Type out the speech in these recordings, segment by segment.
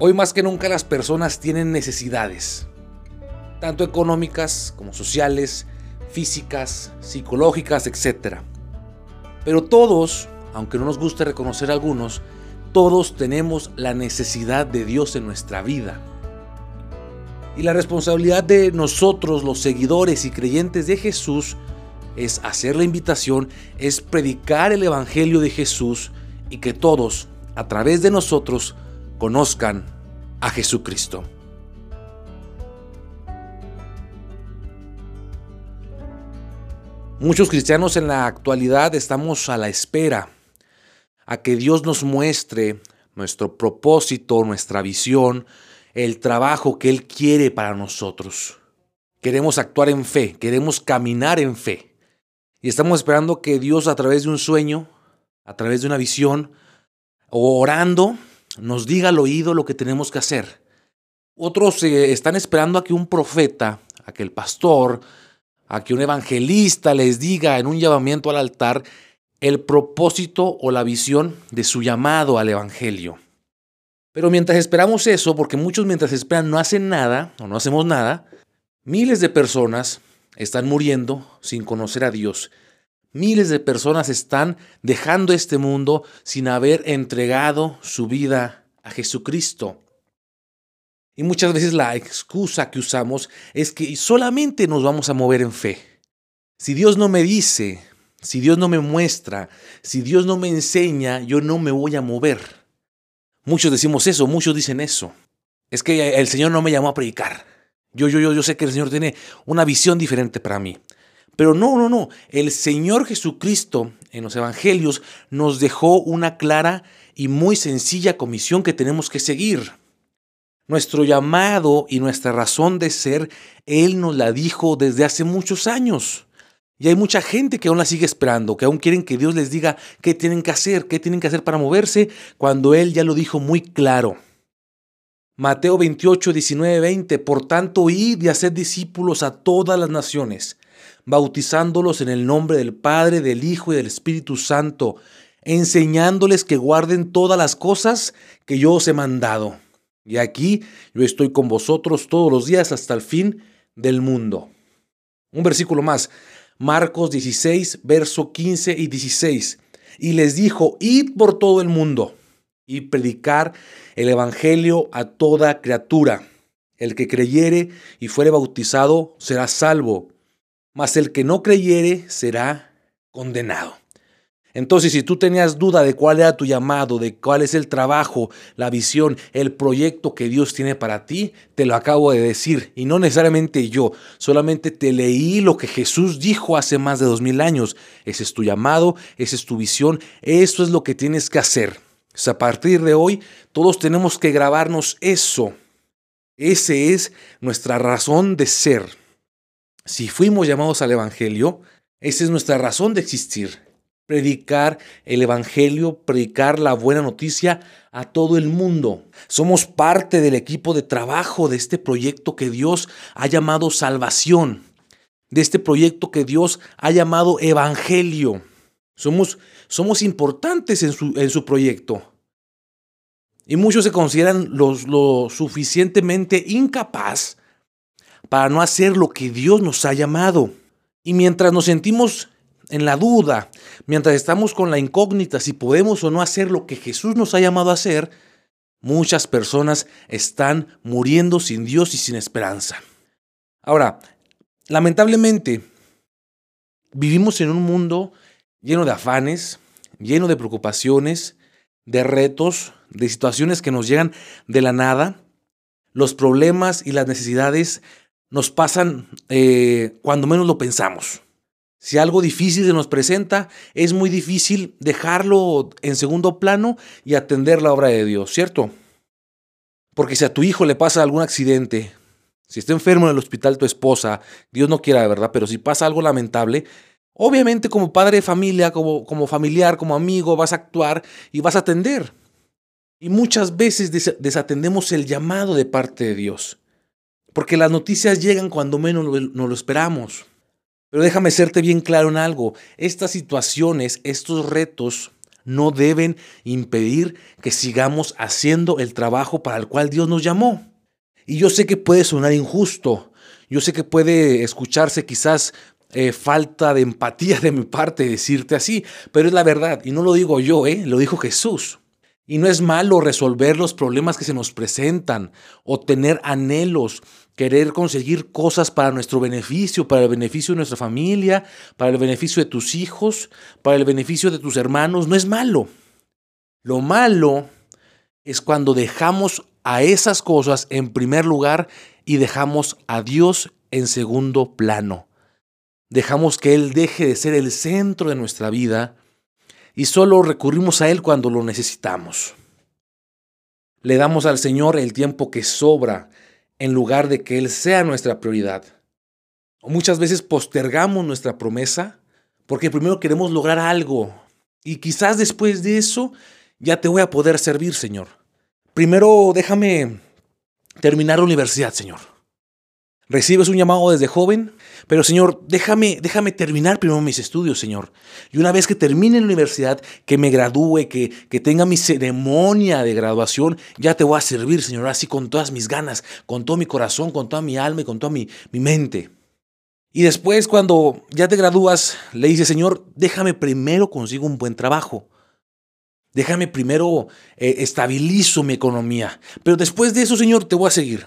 Hoy más que nunca las personas tienen necesidades, tanto económicas como sociales, físicas, psicológicas, etc. Pero todos, aunque no nos guste reconocer algunos, todos tenemos la necesidad de Dios en nuestra vida. Y la responsabilidad de nosotros, los seguidores y creyentes de Jesús, es hacer la invitación, es predicar el Evangelio de Jesús y que todos, a través de nosotros, conozcan a Jesucristo. Muchos cristianos en la actualidad estamos a la espera a que Dios nos muestre nuestro propósito, nuestra visión, el trabajo que Él quiere para nosotros. Queremos actuar en fe, queremos caminar en fe. Y estamos esperando que Dios a través de un sueño, a través de una visión, o nos diga al oído lo que tenemos que hacer. Otros eh, están esperando a que un profeta, a que el pastor, a que un evangelista les diga en un llamamiento al altar el propósito o la visión de su llamado al evangelio. Pero mientras esperamos eso, porque muchos mientras esperan no hacen nada o no hacemos nada, miles de personas están muriendo sin conocer a Dios Miles de personas están dejando este mundo sin haber entregado su vida a Jesucristo. Y muchas veces la excusa que usamos es que solamente nos vamos a mover en fe. Si Dios no me dice, si Dios no me muestra, si Dios no me enseña, yo no me voy a mover. Muchos decimos eso, muchos dicen eso. Es que el Señor no me llamó a predicar. Yo, yo, yo, yo sé que el Señor tiene una visión diferente para mí. Pero no, no, no. El Señor Jesucristo en los Evangelios nos dejó una clara y muy sencilla comisión que tenemos que seguir. Nuestro llamado y nuestra razón de ser, Él nos la dijo desde hace muchos años. Y hay mucha gente que aún la sigue esperando, que aún quieren que Dios les diga qué tienen que hacer, qué tienen que hacer para moverse, cuando Él ya lo dijo muy claro. Mateo 28, 19, 20. Por tanto, id y haced discípulos a todas las naciones bautizándolos en el nombre del Padre, del Hijo y del Espíritu Santo, enseñándoles que guarden todas las cosas que yo os he mandado. Y aquí yo estoy con vosotros todos los días hasta el fin del mundo. Un versículo más, Marcos 16, verso 15 y 16. Y les dijo, id por todo el mundo y predicar el Evangelio a toda criatura. El que creyere y fuere bautizado será salvo mas el que no creyere será condenado. Entonces, si tú tenías duda de cuál era tu llamado, de cuál es el trabajo, la visión, el proyecto que Dios tiene para ti, te lo acabo de decir. Y no necesariamente yo, solamente te leí lo que Jesús dijo hace más de dos mil años. Ese es tu llamado, esa es tu visión, eso es lo que tienes que hacer. a partir de hoy, todos tenemos que grabarnos eso. Ese es nuestra razón de ser. Si fuimos llamados al Evangelio, esa es nuestra razón de existir. Predicar el Evangelio, predicar la buena noticia a todo el mundo. Somos parte del equipo de trabajo de este proyecto que Dios ha llamado salvación, de este proyecto que Dios ha llamado Evangelio. Somos, somos importantes en su, en su proyecto. Y muchos se consideran los, lo suficientemente incapaz para no hacer lo que Dios nos ha llamado. Y mientras nos sentimos en la duda, mientras estamos con la incógnita si podemos o no hacer lo que Jesús nos ha llamado a hacer, muchas personas están muriendo sin Dios y sin esperanza. Ahora, lamentablemente, vivimos en un mundo lleno de afanes, lleno de preocupaciones, de retos, de situaciones que nos llegan de la nada. Los problemas y las necesidades nos pasan eh, cuando menos lo pensamos. Si algo difícil se nos presenta, es muy difícil dejarlo en segundo plano y atender la obra de Dios, ¿cierto? Porque si a tu hijo le pasa algún accidente, si está enfermo en el hospital tu esposa, Dios no quiera, de verdad, pero si pasa algo lamentable, obviamente como padre de familia, como, como familiar, como amigo, vas a actuar y vas a atender. Y muchas veces desatendemos el llamado de parte de Dios. Porque las noticias llegan cuando menos no lo esperamos. Pero déjame serte bien claro en algo. Estas situaciones, estos retos, no deben impedir que sigamos haciendo el trabajo para el cual Dios nos llamó. Y yo sé que puede sonar injusto, yo sé que puede escucharse quizás eh, falta de empatía de mi parte decirte así, pero es la verdad, y no lo digo yo, ¿eh? lo dijo Jesús. Y no es malo resolver los problemas que se nos presentan o tener anhelos, querer conseguir cosas para nuestro beneficio, para el beneficio de nuestra familia, para el beneficio de tus hijos, para el beneficio de tus hermanos. No es malo. Lo malo es cuando dejamos a esas cosas en primer lugar y dejamos a Dios en segundo plano. Dejamos que Él deje de ser el centro de nuestra vida y solo recurrimos a Él cuando lo necesitamos. Le damos al Señor el tiempo que sobra en lugar de que Él sea nuestra prioridad. muchas veces postergamos nuestra promesa porque primero queremos lograr algo y quizás después de eso ya te voy a poder servir, Señor. Primero déjame terminar la universidad, Señor. Recibes un llamado desde joven, pero Señor, déjame, déjame terminar primero mis estudios, Señor. Y una vez que termine la universidad, que me gradúe, que, que tenga mi ceremonia de graduación, ya te voy a servir, Señor, así con todas mis ganas, con todo mi corazón, con toda mi alma y con toda mi, mi mente. Y después, cuando ya te gradúas, le dices, Señor, déjame primero consigo un buen trabajo. Déjame primero eh, estabilizo mi economía. Pero después de eso, Señor, te voy a seguir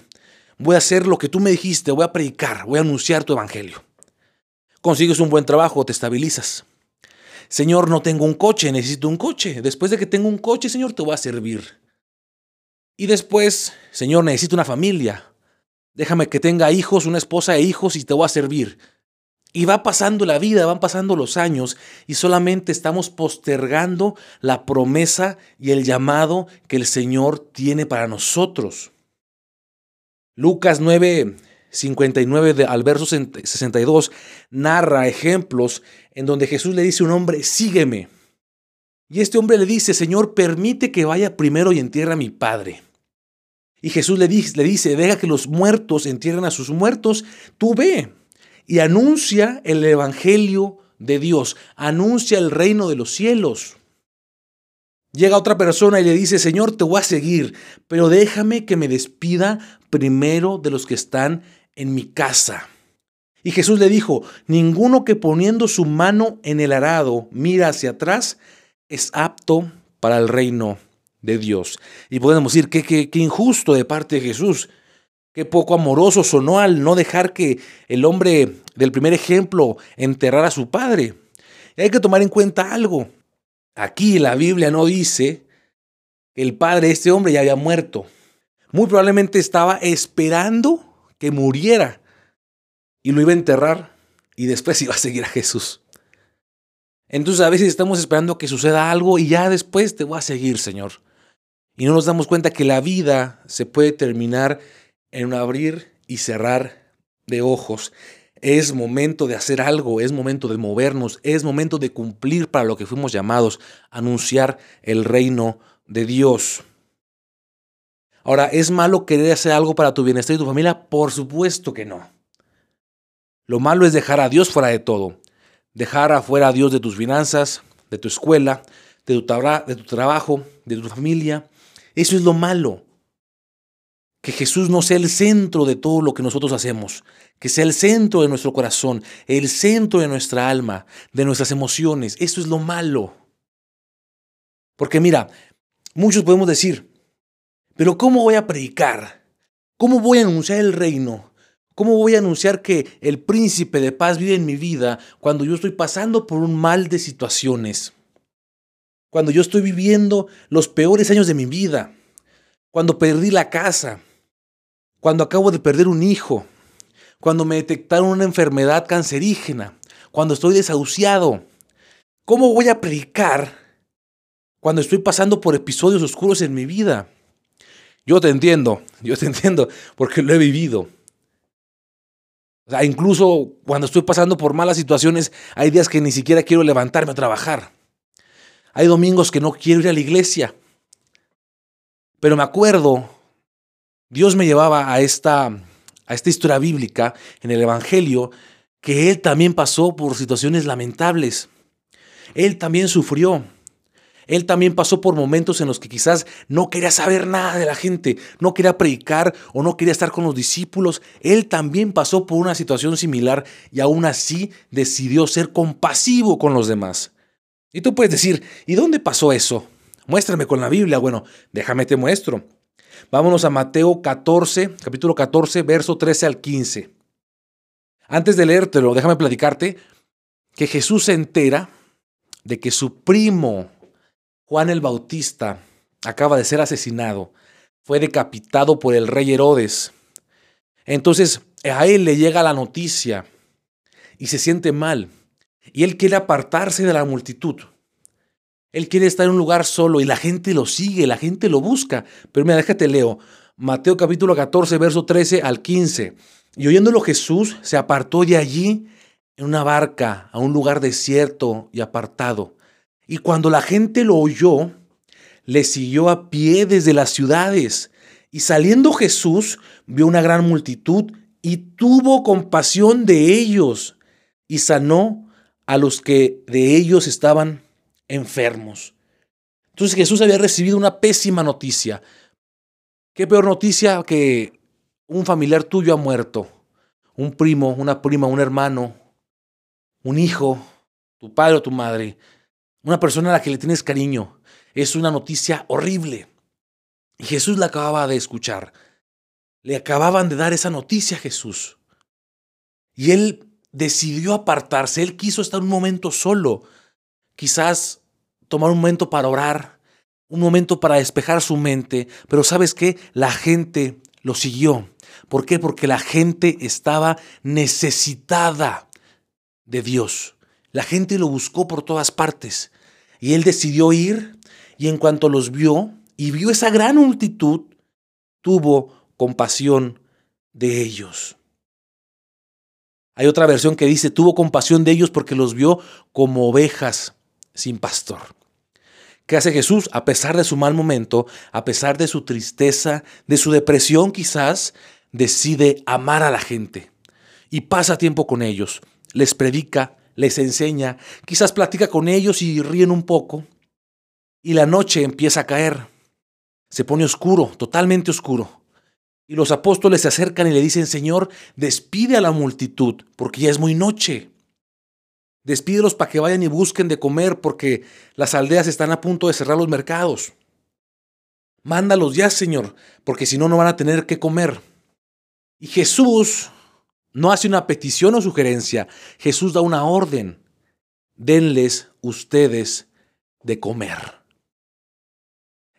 voy a hacer lo que tú me dijiste, voy a predicar, voy a anunciar tu evangelio. Consigues un buen trabajo, te estabilizas. Señor, no tengo un coche, necesito un coche. Después de que tengo un coche, Señor, te voy a servir. Y después, Señor, necesito una familia. Déjame que tenga hijos, una esposa e hijos y te voy a servir. Y va pasando la vida, van pasando los años y solamente estamos postergando la promesa y el llamado que el Señor tiene para nosotros. Lucas 9, 59 al verso 62 narra ejemplos en donde Jesús le dice a un hombre, sígueme. Y este hombre le dice, Señor, permite que vaya primero y entierre a mi padre. Y Jesús le dice, le dice, deja que los muertos entierren a sus muertos, tú ve y anuncia el Evangelio de Dios, anuncia el reino de los cielos. Llega otra persona y le dice, Señor, te voy a seguir, pero déjame que me despida primero de los que están en mi casa. Y Jesús le dijo, ninguno que poniendo su mano en el arado mira hacia atrás es apto para el reino de Dios. Y podemos decir, qué, injusto de parte de Jesús, qué poco amoroso sonó al no dejar que el hombre del primer ejemplo enterrara a su padre. Y hay que tomar en cuenta algo. Aquí la Biblia no dice que el padre de este hombre ya había muerto. Muy probablemente estaba esperando que muriera y lo iba a enterrar y después iba a seguir a Jesús. Entonces a veces estamos esperando que suceda algo y ya después te voy a seguir, Señor. Y no nos damos cuenta que la vida se puede terminar en un abrir y cerrar de ojos. Es momento de hacer algo, es momento de movernos, es momento de cumplir para lo que fuimos llamados, anunciar el reino de Dios. Ahora, ¿es malo querer hacer algo para tu bienestar y tu familia? Por supuesto que no. Lo malo es dejar a Dios fuera de todo. Dejar afuera a Dios de tus finanzas, de tu escuela, de tu, trabajo, de tu familia. Eso es lo malo que Jesús no sea el centro de todo lo que nosotros hacemos, que sea el centro de nuestro corazón, el centro de nuestra alma, de nuestras emociones. Eso es lo malo. Porque mira, muchos podemos decir, pero ¿cómo voy a predicar? ¿Cómo voy a anunciar el reino? ¿Cómo voy a anunciar que el príncipe de paz vive en mi vida cuando yo estoy pasando por un mal de situaciones? Cuando yo estoy viviendo los peores años de mi vida, cuando perdí la casa, cuando acabo de perder un hijo, cuando me detectaron una enfermedad cancerígena, cuando estoy desahuciado. ¿Cómo voy a predicar cuando estoy pasando por episodios oscuros en mi vida? Yo te entiendo, yo te entiendo, porque lo he vivido. O sea, incluso cuando estoy pasando por malas situaciones, hay días que ni siquiera quiero levantarme a trabajar. Hay domingos que no quiero ir a la iglesia. Pero me acuerdo Dios me llevaba a esta, a esta historia bíblica en el Evangelio, que Él también pasó por situaciones lamentables. Él también sufrió. Él también pasó por momentos en los que quizás no quería saber nada de la gente, no quería predicar o no quería estar con los discípulos. Él también pasó por una situación similar y aún así decidió ser compasivo con los demás. Y tú puedes decir, ¿y dónde pasó eso? Muéstrame con la Biblia. Bueno, déjame te muestro. Vámonos a Mateo 14, capítulo 14, verso 13 al 15. Antes de leértelo, déjame platicarte que Jesús se entera de que su primo, Juan el Bautista, acaba de ser asesinado. Fue decapitado por el rey Herodes. Entonces a él le llega la noticia y se siente mal. Y él quiere apartarse de la multitud. Él quiere estar en un lugar solo y la gente lo sigue, la gente lo busca. Pero mira, déjate leo. Mateo capítulo 14, verso 13 al 15. Y oyéndolo Jesús se apartó de allí en una barca a un lugar desierto y apartado. Y cuando la gente lo oyó, le siguió a pie desde las ciudades. Y saliendo Jesús vio una gran multitud y tuvo compasión de ellos y sanó a los que de ellos estaban enfermos. Entonces Jesús había recibido una pésima noticia. ¿Qué peor noticia que un familiar tuyo ha muerto? Un primo, una prima, un hermano, un hijo, tu padre o tu madre, una persona a la que le tienes cariño. Es una noticia horrible. Y Jesús la acababa de escuchar. Le acababan de dar esa noticia a Jesús. Y él decidió apartarse. Él quiso estar un momento solo. Quizás tomar un momento para orar, un momento para despejar su mente. Pero sabes qué? La gente lo siguió. ¿Por qué? Porque la gente estaba necesitada de Dios. La gente lo buscó por todas partes y él decidió ir y en cuanto los vio y vio esa gran multitud, tuvo compasión de ellos. Hay otra versión que dice, tuvo compasión de ellos porque los vio como ovejas sin pastor. ¿Qué hace Jesús? A pesar de su mal momento, a pesar de su tristeza, de su depresión quizás, decide amar a la gente y pasa tiempo con ellos les predica, les enseña, quizás platica con ellos y ríen un poco. Y la noche empieza a caer. Se pone oscuro, totalmente oscuro. Y los apóstoles se acercan y le dicen, Señor, despide a la multitud, porque ya es muy noche. Despídelos para que vayan y busquen de comer, porque las aldeas están a punto de cerrar los mercados. Mándalos ya, Señor, porque si no, no van a tener que comer. Y Jesús no hace una petición o sugerencia, Jesús da una orden. Denles ustedes de comer.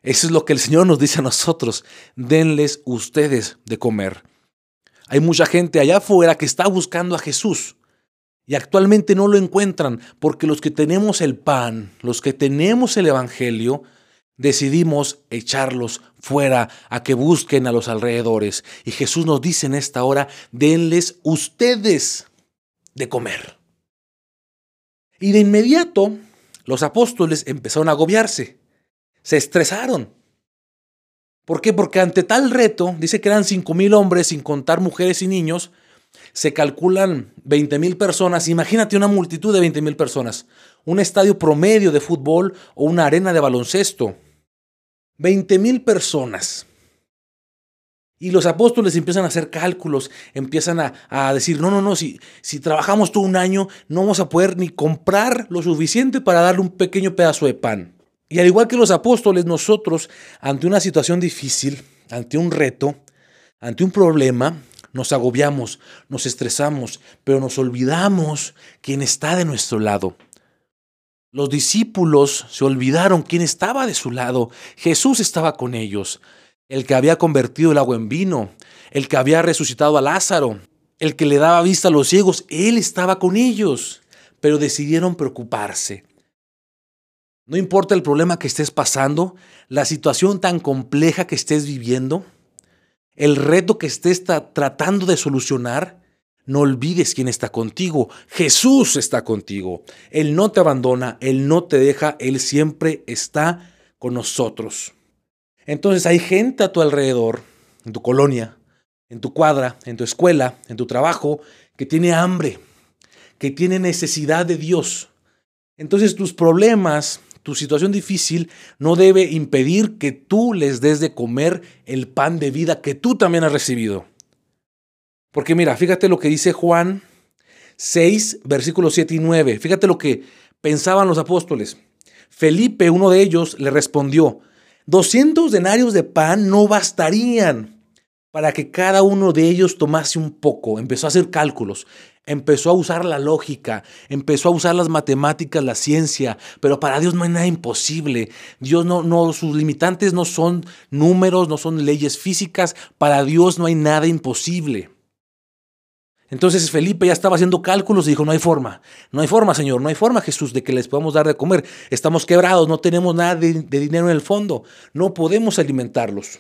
Eso es lo que el Señor nos dice a nosotros. Denles ustedes de comer. Hay mucha gente allá afuera que está buscando a Jesús y actualmente no lo encuentran porque los que tenemos el pan, los que tenemos el Evangelio, decidimos echarlos fuera a que busquen a los alrededores. Y Jesús nos dice en esta hora, denles ustedes de comer. Y de inmediato los apóstoles empezaron a agobiarse, se estresaron. ¿Por qué? Porque ante tal reto, dice que eran cinco mil hombres sin contar mujeres y niños, se calculan 20 mil personas. Imagínate una multitud de 20 mil personas, un estadio promedio de fútbol o una arena de baloncesto. 20 mil personas. Y los apóstoles empiezan a hacer cálculos, empiezan a, decir, no, no, no, si, si trabajamos todo un año, no vamos a poder ni comprar lo suficiente para darle un pequeño pedazo de pan. Y al igual que los apóstoles, nosotros, ante una situación difícil, ante un reto, ante un problema, nos agobiamos, nos estresamos, pero nos olvidamos quién está de nuestro lado. Los discípulos se olvidaron quién estaba de su lado. Jesús estaba con ellos, el que había convertido el agua en vino, el que había resucitado a Lázaro, el que le daba vista a los ciegos. Él estaba con ellos, pero decidieron preocuparse. No importa el problema que estés pasando, la situación tan compleja que estés viviendo, el reto que estés tratando de solucionar, no olvides quién está contigo. Jesús está contigo. Él no te abandona, Él no te deja, Él siempre está con nosotros. Entonces hay gente a tu alrededor, en tu colonia, en tu cuadra, en tu escuela, en tu trabajo, que tiene hambre, que tiene necesidad de Dios. Entonces tus problemas, tu situación difícil no debe impedir que tú les des de comer el pan de vida que tú también has recibido. Porque mira, fíjate lo que dice Juan 6, versículos 7 y 9. Fíjate lo que pensaban los apóstoles. Felipe, uno de ellos, le respondió, 200 denarios de pan no bastarían para que cada uno de ellos tomase un poco. Empezó a hacer cálculos, empezó a usar la lógica, empezó a usar las matemáticas, la ciencia, pero para Dios no hay nada imposible. Dios no, no, sus limitantes no son números, no son leyes físicas, para Dios no hay nada imposible. Entonces Felipe ya estaba haciendo cálculos y dijo, no hay forma, no hay forma, Señor, no hay forma, Jesús, de que les podamos dar de comer. Estamos quebrados, no tenemos nada de, dinero en el fondo, no podemos alimentarlos.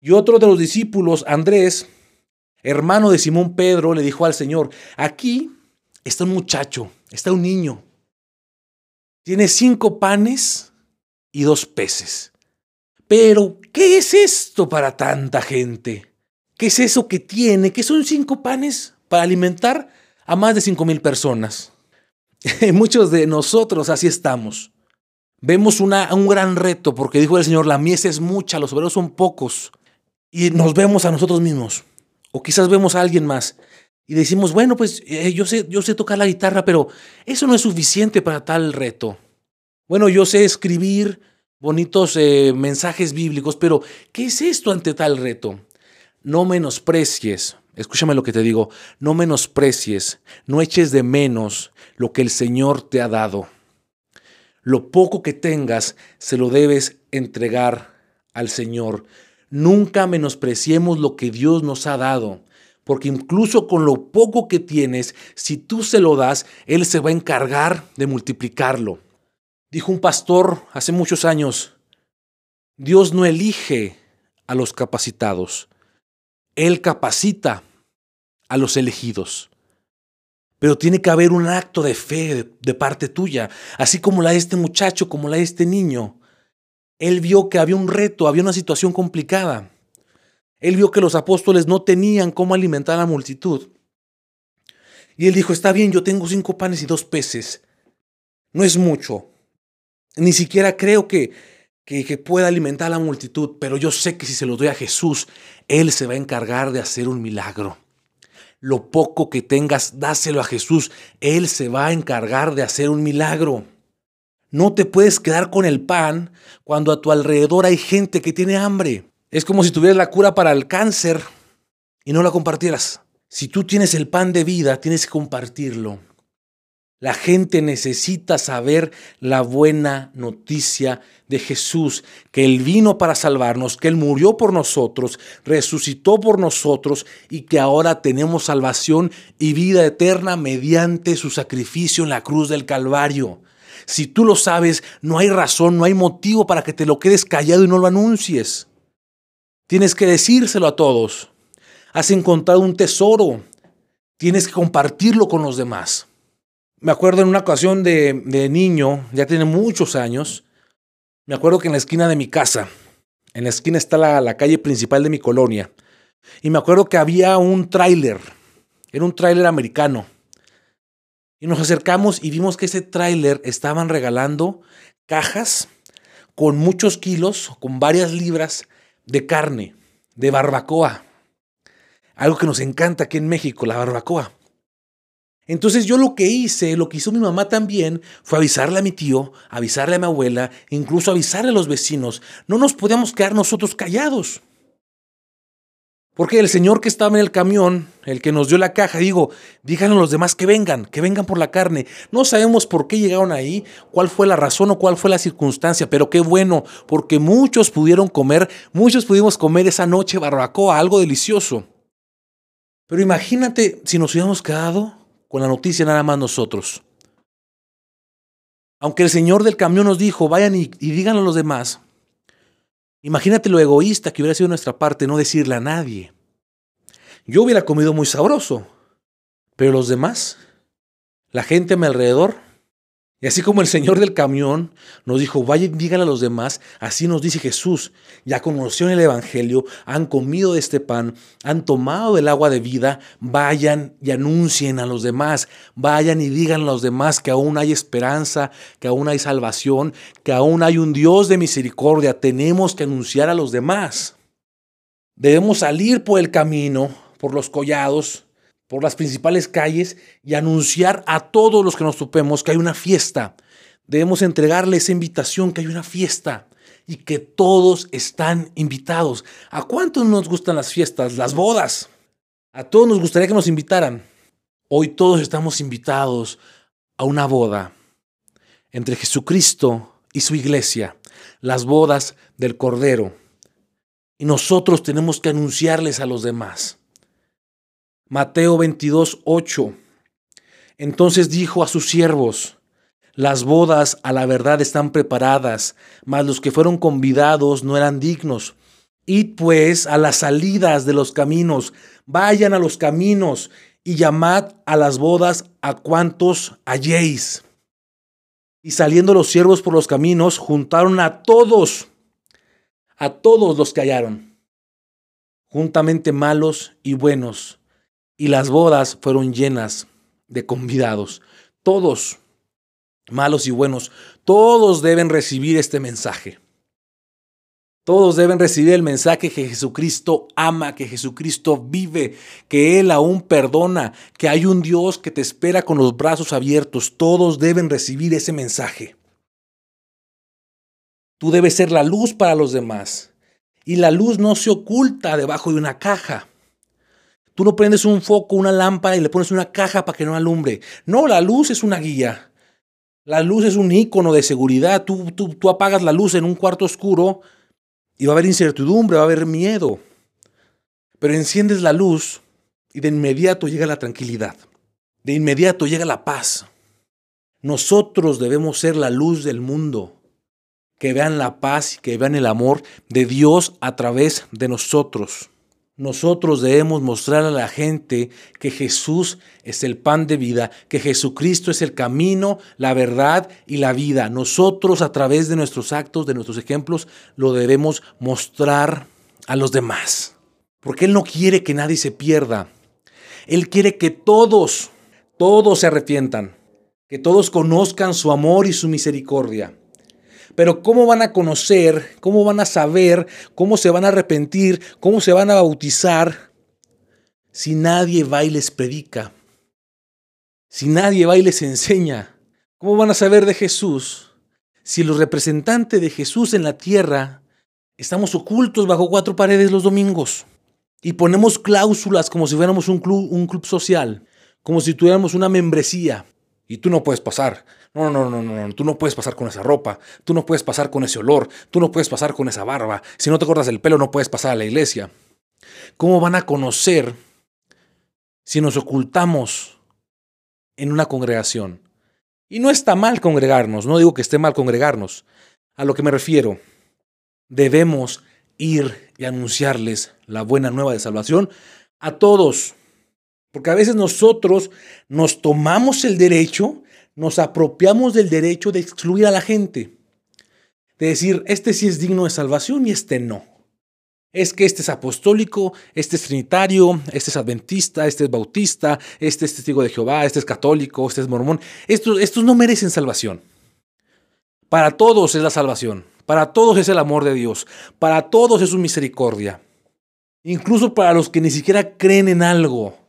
Y otro de los discípulos, Andrés, hermano de Simón Pedro, le dijo al Señor, aquí está un muchacho, está un niño, tiene cinco panes y dos peces. Pero, ¿qué es esto para tanta gente? ¿Qué es eso que tiene? ¿Qué son cinco panes para alimentar a más de cinco mil personas? Muchos de nosotros así estamos. Vemos una, un gran reto porque dijo el Señor, la mies es mucha, los obreros son pocos. Y nos vemos a nosotros mismos. O quizás vemos a alguien más. Y decimos, bueno, pues eh, yo, sé, yo sé tocar la guitarra, pero eso no es suficiente para tal reto. Bueno, yo sé escribir bonitos eh, mensajes bíblicos, pero ¿qué es esto ante tal reto? No menosprecies, escúchame lo que te digo, no menosprecies, no eches de menos lo que el Señor te ha dado. Lo poco que tengas se lo debes entregar al Señor. Nunca menospreciemos lo que Dios nos ha dado, porque incluso con lo poco que tienes, si tú se lo das, Él se va a encargar de multiplicarlo. Dijo un pastor hace muchos años, Dios no elige a los capacitados, él capacita a los elegidos. Pero tiene que haber un acto de fe de, parte tuya, así como la de este muchacho, como la de este niño. Él vio que había un reto, había una situación complicada. Él vio que los apóstoles no tenían cómo alimentar a la multitud. Y él dijo, está bien, yo tengo cinco panes y dos peces. No es mucho. Ni siquiera creo que, que, pueda alimentar a la multitud, pero yo sé que si se lo doy a Jesús, Él se va a encargar de hacer un milagro. Lo poco que tengas, dáselo a Jesús, Él se va a encargar de hacer un milagro. No te puedes quedar con el pan cuando a tu alrededor hay gente que tiene hambre. Es como si tuvieras la cura para el cáncer y no la compartieras. Si tú tienes el pan de vida, tienes que compartirlo. La gente necesita saber la buena noticia de Jesús, que Él vino para salvarnos, que Él murió por nosotros, resucitó por nosotros y que ahora tenemos salvación y vida eterna mediante su sacrificio en la cruz del Calvario. Si tú lo sabes, no hay razón, no hay motivo para que te lo quedes callado y no lo anuncies. Tienes que decírselo a todos. Has encontrado un tesoro. Tienes que compartirlo con los demás. Me acuerdo en una ocasión de, niño, ya tiene muchos años, me acuerdo que en la esquina de mi casa, en la esquina está la, la calle principal de mi colonia, y me acuerdo que había un tráiler, era un tráiler americano. Y nos acercamos y vimos que ese tráiler estaban regalando cajas con muchos kilos, con varias libras de carne, de barbacoa. Algo que nos encanta aquí en México, la barbacoa. Entonces yo lo que hice, lo que hizo mi mamá también, fue avisarle a mi tío, avisarle a mi abuela, incluso avisarle a los vecinos. No nos podíamos quedar nosotros callados. Porque el señor que estaba en el camión, el que nos dio la caja, digo, díganle a los demás que vengan, que vengan por la carne. No sabemos por qué llegaron ahí, cuál fue la razón o cuál fue la circunstancia, pero qué bueno, porque muchos pudieron comer, muchos pudimos comer esa noche barbacoa, algo delicioso. Pero imagínate si nos hubiéramos quedado con la noticia nada más nosotros. Aunque el señor del camión nos dijo, vayan y, díganlo a los demás, imagínate lo egoísta que hubiera sido nuestra parte no decirle a nadie. Yo hubiera comido muy sabroso, pero los demás, la gente a mi alrededor, Y así como el señor del camión nos dijo, vayan, díganle a los demás, así nos dice Jesús, ya conocieron el Evangelio, han comido de este pan, han tomado del agua de vida, vayan y anuncien a los demás, vayan y digan a los demás que aún hay esperanza, que aún hay salvación, que aún hay un Dios de misericordia, tenemos que anunciar a los demás. Debemos salir por el camino, por los collados, por las principales calles y anunciar a todos los que nos topemos que hay una fiesta. Debemos entregarle esa invitación que hay una fiesta y que todos están invitados. ¿A cuántos nos gustan las fiestas, las bodas? A todos nos gustaría que nos invitaran. Hoy todos estamos invitados a una boda entre Jesucristo y su iglesia, las bodas del Cordero. Y nosotros tenemos que anunciarles a los demás. Mateo 22, 8. Entonces dijo a sus siervos, las bodas a la verdad están preparadas, mas los que fueron convidados no eran dignos. Id pues a las salidas de los caminos, vayan a los caminos y llamad a las bodas a cuantos halléis. Y saliendo los siervos por los caminos, juntaron a todos, a todos los que hallaron, juntamente malos y buenos y las bodas fueron llenas de convidados. Todos, malos y buenos, todos deben recibir este mensaje. Todos deben recibir el mensaje que Jesucristo ama, que Jesucristo vive, que Él aún perdona, que hay un Dios que te espera con los brazos abiertos. Todos deben recibir ese mensaje. Tú debes ser la luz para los demás. Y la luz no se oculta debajo de una caja. Tú no prendes un foco, una lámpara y le pones una caja para que no alumbre. No, la luz es una guía. La luz es un icono de seguridad. Tú, tú, tú apagas la luz en un cuarto oscuro y va a haber incertidumbre, va a haber miedo. Pero enciendes la luz y de inmediato llega la tranquilidad. De inmediato llega la paz. Nosotros debemos ser la luz del mundo. Que vean la paz y que vean el amor de Dios a través de nosotros. Nosotros debemos mostrar a la gente que Jesús es el pan de vida, que Jesucristo es el camino, la verdad y la vida. Nosotros a través de nuestros actos, de nuestros ejemplos, lo debemos mostrar a los demás. Porque Él no quiere que nadie se pierda. Él quiere que todos, todos se arrepientan, que todos conozcan su amor y su misericordia. Pero ¿cómo van a conocer, cómo van a saber, cómo se van a arrepentir, cómo se van a bautizar si nadie va y les predica? Si nadie va y les enseña. ¿Cómo van a saber de Jesús si los representantes de Jesús en la tierra estamos ocultos bajo cuatro paredes los domingos? Y ponemos cláusulas como si fuéramos un club, un club social, como si tuviéramos una membresía. Y tú no puedes pasar. No, no, no, no, no, tú no puedes pasar con esa ropa, tú no puedes pasar con ese olor, tú no puedes pasar con esa barba. Si no te cortas el pelo, no puedes pasar a la iglesia. ¿Cómo van a conocer si nos ocultamos en una congregación? Y no está mal congregarnos, no digo que esté mal congregarnos. A lo que me refiero, debemos ir y anunciarles la buena nueva de salvación a todos. Porque a veces nosotros nos tomamos el derecho nos apropiamos del derecho de excluir a la gente. De decir, este sí es digno de salvación y este no. Es que este es apostólico, este es trinitario, este es adventista, este es bautista, este es testigo de Jehová, este es católico, este es mormón. Estos, estos no merecen salvación. Para todos es la salvación. Para todos es el amor de Dios. Para todos es su misericordia. Incluso para los que ni siquiera creen en algo.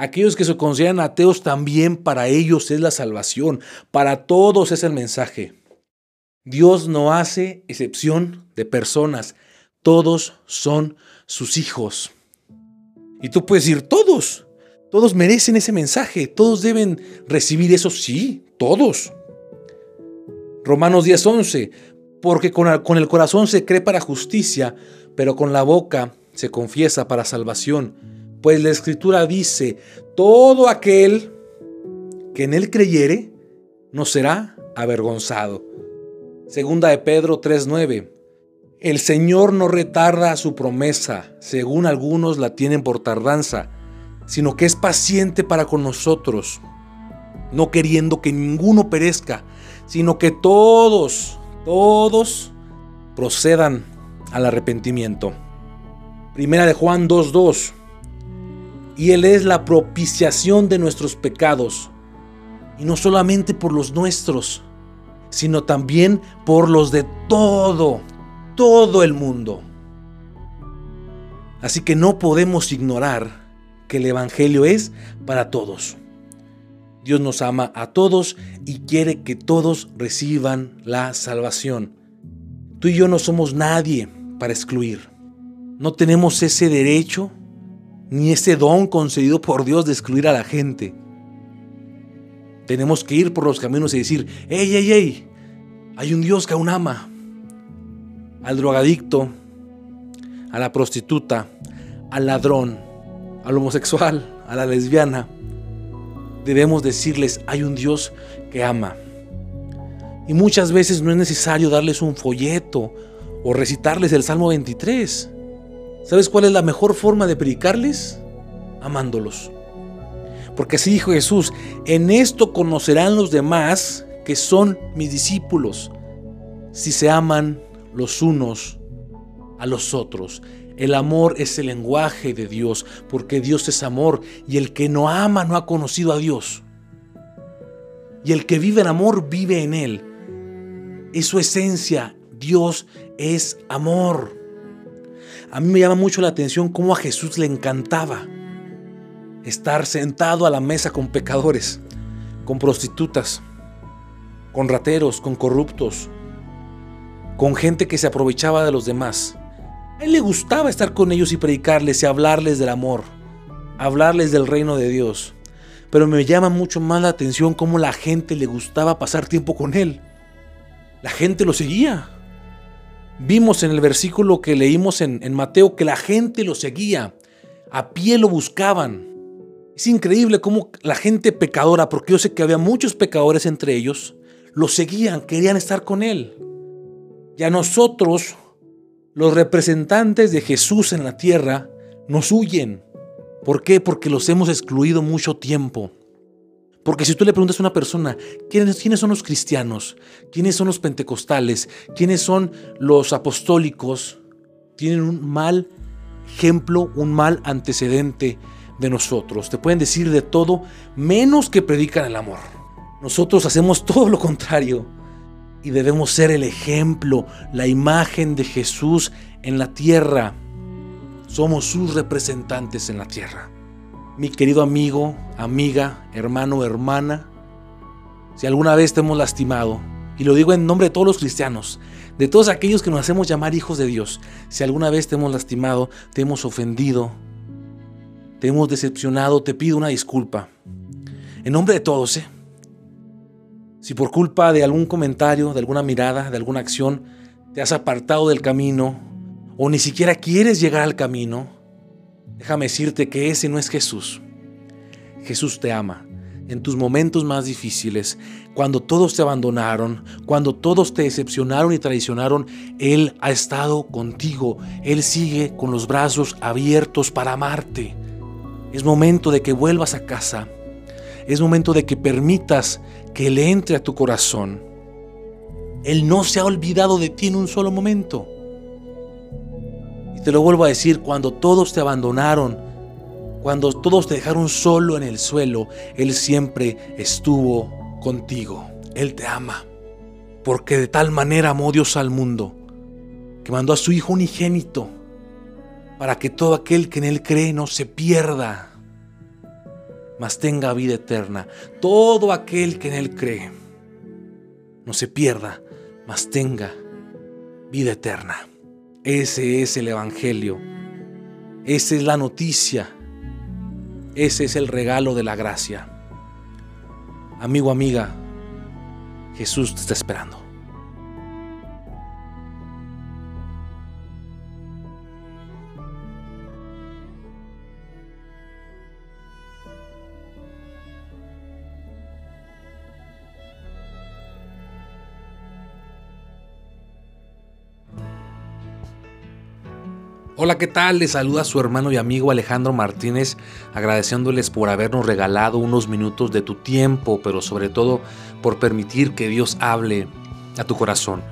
Aquellos que se consideran ateos también para ellos es la salvación, para todos es el mensaje. Dios no hace excepción de personas, todos son sus hijos. Y tú puedes decir, todos, todos merecen ese mensaje, todos deben recibir eso, sí, todos. Romanos 10:11, porque con con el corazón se cree para justicia, pero con la boca se confiesa para salvación. Pues la escritura dice, todo aquel que en él creyere no será avergonzado. Segunda de Pedro 3:9. El Señor no retarda su promesa, según algunos la tienen por tardanza, sino que es paciente para con nosotros, no queriendo que ninguno perezca, sino que todos, todos procedan al arrepentimiento. Primera de Juan 2.2. Y Él es la propiciación de nuestros pecados, y no solamente por los nuestros, sino también por los de todo, todo el mundo. Así que no podemos ignorar que el Evangelio es para todos. Dios nos ama a todos y quiere que todos reciban la salvación. Tú y yo no somos nadie para excluir. No tenemos ese derecho ni ese don concedido por Dios de excluir a la gente. Tenemos que ir por los caminos y decir, hey, hey, hey, hay un Dios que aún ama al drogadicto, a la prostituta, al ladrón, al homosexual, a la lesbiana. Debemos decirles, hay un Dios que ama. Y muchas veces no es necesario darles un folleto o recitarles el Salmo 23. ¿Sabes cuál es la mejor forma de predicarles? Amándolos. Porque así dijo Jesús, en esto conocerán los demás que son mis discípulos, si se aman los unos a los otros. El amor es el lenguaje de Dios, porque Dios es amor y el que no ama no ha conocido a Dios. Y el que vive en amor vive en Él. Es su esencia. Dios es amor. A mí me llama mucho la atención cómo a Jesús le encantaba estar sentado a la mesa con pecadores, con prostitutas, con rateros, con corruptos, con gente que se aprovechaba de los demás. A él le gustaba estar con ellos y predicarles y hablarles del amor, hablarles del reino de Dios. Pero me llama mucho más la atención cómo la gente le gustaba pasar tiempo con él. La gente lo seguía. Vimos en el versículo que leímos en, Mateo que la gente lo seguía, a pie lo buscaban. Es increíble cómo la gente pecadora, porque yo sé que había muchos pecadores entre ellos, lo seguían, querían estar con él. Y a nosotros, los representantes de Jesús en la tierra, nos huyen. ¿Por qué? Porque los hemos excluido mucho tiempo. Porque si tú le preguntas a una persona, ¿quiénes, ¿quiénes, son los cristianos? ¿Quiénes son los pentecostales? ¿Quiénes son los apostólicos? Tienen un mal ejemplo, un mal antecedente de nosotros. Te pueden decir de todo menos que predican el amor. Nosotros hacemos todo lo contrario y debemos ser el ejemplo, la imagen de Jesús en la tierra. Somos sus representantes en la tierra mi querido amigo, amiga, hermano, hermana, si alguna vez te hemos lastimado, y lo digo en nombre de todos los cristianos, de todos aquellos que nos hacemos llamar hijos de Dios, si alguna vez te hemos lastimado, te hemos ofendido, te hemos decepcionado, te pido una disculpa. En nombre de todos, ¿eh? Si por culpa de algún comentario, de alguna mirada, de alguna acción, te has apartado del camino o ni siquiera quieres llegar al camino, Déjame decirte que ese no es Jesús. Jesús te ama. En tus momentos más difíciles, cuando todos te abandonaron, cuando todos te decepcionaron y traicionaron, Él ha estado contigo. Él sigue con los brazos abiertos para amarte. Es momento de que vuelvas a casa. Es momento de que permitas que Él entre a tu corazón. Él no se ha olvidado de ti en un solo momento. Te lo vuelvo a decir, cuando todos te abandonaron, cuando todos te dejaron solo en el suelo, Él siempre estuvo contigo. Él te ama. Porque de tal manera amó Dios al mundo, que mandó a su Hijo unigénito, para que todo aquel que en Él cree no se pierda, mas tenga vida eterna. Todo aquel que en Él cree no se pierda, mas tenga vida eterna. Ese es el Evangelio. Esa es la noticia. Ese es el regalo de la gracia. Amigo, amiga, Jesús te está esperando. Hola, ¿qué tal? Les saluda su hermano y amigo Alejandro Martínez, agradeciéndoles por habernos regalado unos minutos de tu tiempo, pero sobre todo por permitir que Dios hable a tu corazón.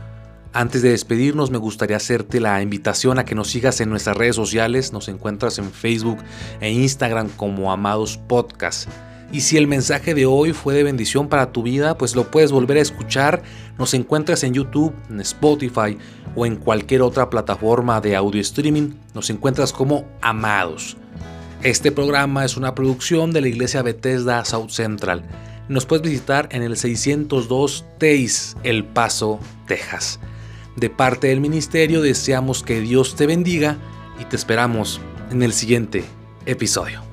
Antes de despedirnos, me gustaría hacerte la invitación a que nos sigas en nuestras redes sociales. Nos encuentras en Facebook e Instagram como Amados Podcast. Y si el mensaje de hoy fue de bendición para tu vida, pues lo puedes volver a escuchar. Nos encuentras en YouTube, en Spotify o en cualquier otra plataforma de audio streaming. Nos encuentras como Amados. Este programa es una producción de la iglesia Bethesda South Central. Nos puedes visitar en el 602 Teis, El Paso, Texas. De parte del ministerio deseamos que Dios te bendiga y te esperamos en el siguiente episodio.